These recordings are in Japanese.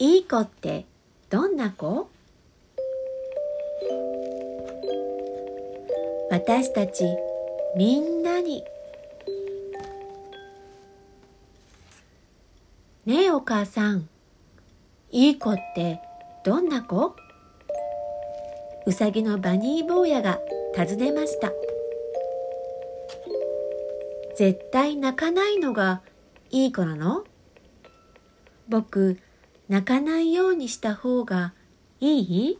いい子ってどんな子？私たちみんなにねえお母さんいい子ってどんな子？うさぎのバニー坊やが尋ねました。絶対泣かないのがいい子なの？僕泣かないようにした方がいい？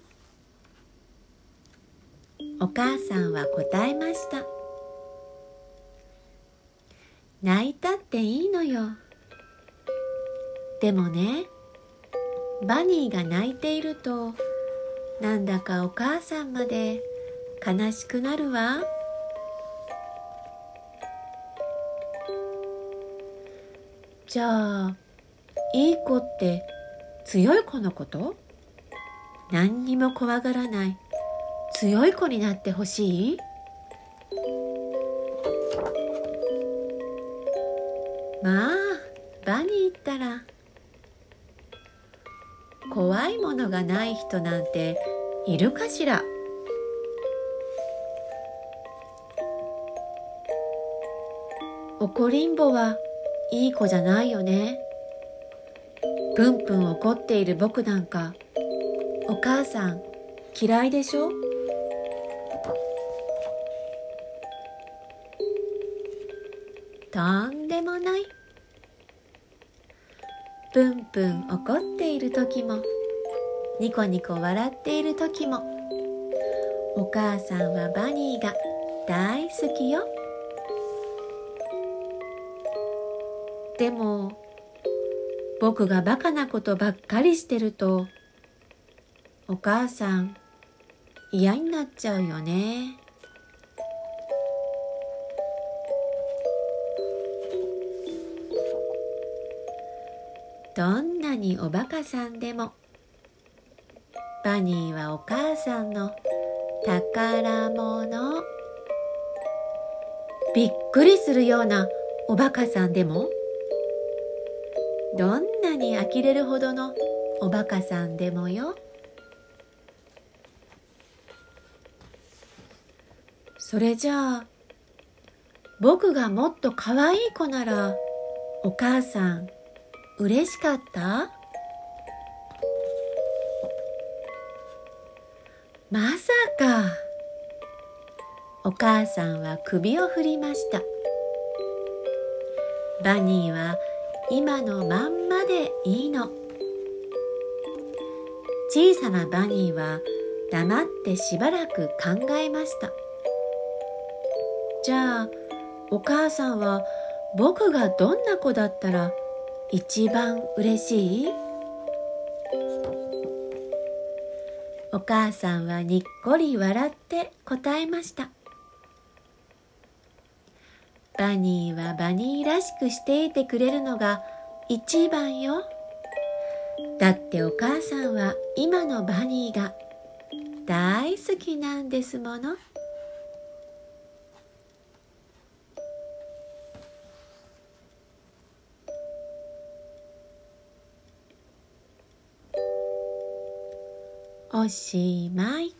お母さんは答えました。泣いたっていいのよ。でもねバニーが泣いているとなんだかお母さんまで悲しくなるわ。じゃあいい子って強い子のこと？何にも怖がらない。強い子になってほしい？まあ場に行ったら。怖いものがない人なんているかしら？怒りんぼはいい子じゃないよね。ぷんぷん怒っている僕なんかお母さん嫌いでしょ？とんでもない。ぷんぷん怒っている時もニコニコ笑っている時もお母さんはバニーが大好きよ。でも僕がバカなことばっかりしてるとお母さん嫌になっちゃうよね。どんなにおバカさんでもバニーはお母さんの宝物。びっくりするようなおバカさんでも？どんなに呆れるほどのおバカさんでもよ。それじゃあ僕がもっと可愛い子ならお母さん嬉しかった？まさか。お母さんは首を振りました。バニーは今のまんまでいいの。小さなバニーは黙ってしばらく考えました。じゃあお母さんは僕がどんな子だったら一番嬉しい？お母さんはにっこり笑って答えました。バニーはバニーらしくしていてくれるのが一番よだってお母さんは今のバニーが大好きなんですもの。おしまい。